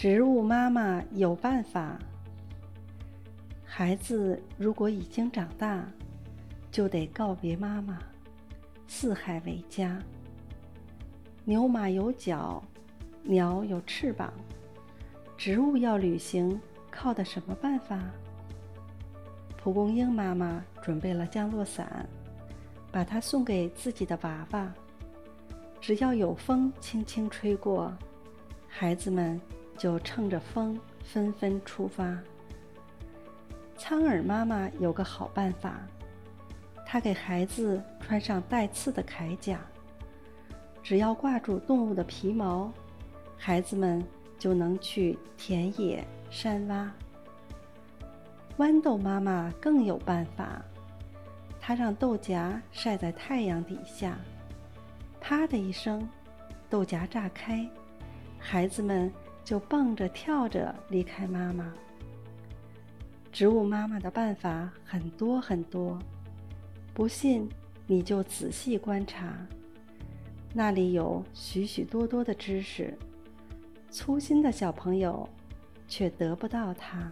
植物妈妈有办法。孩子如果已经长大，就得告别妈妈，四海为家。牛马有脚，鸟有翅膀，植物要旅行，靠的什么办法？蒲公英妈妈准备了降落伞，把它送给自己的娃娃。只要有风轻轻吹过，孩子们。就乘着风纷纷出发。苍耳妈妈有个好办法，她给孩子穿上带刺的铠甲，只要挂住动物的皮毛，孩子们就能去田野山洼。豌豆妈妈更有办法，她让豆荚晒在太阳底下，啪的一声，豆荚炸开，孩子们。就蹦着跳着离开妈妈。植物妈妈的办法很多很多，不信你就仔细观察，那里有许许多多的知识，粗心的小朋友却得不到它。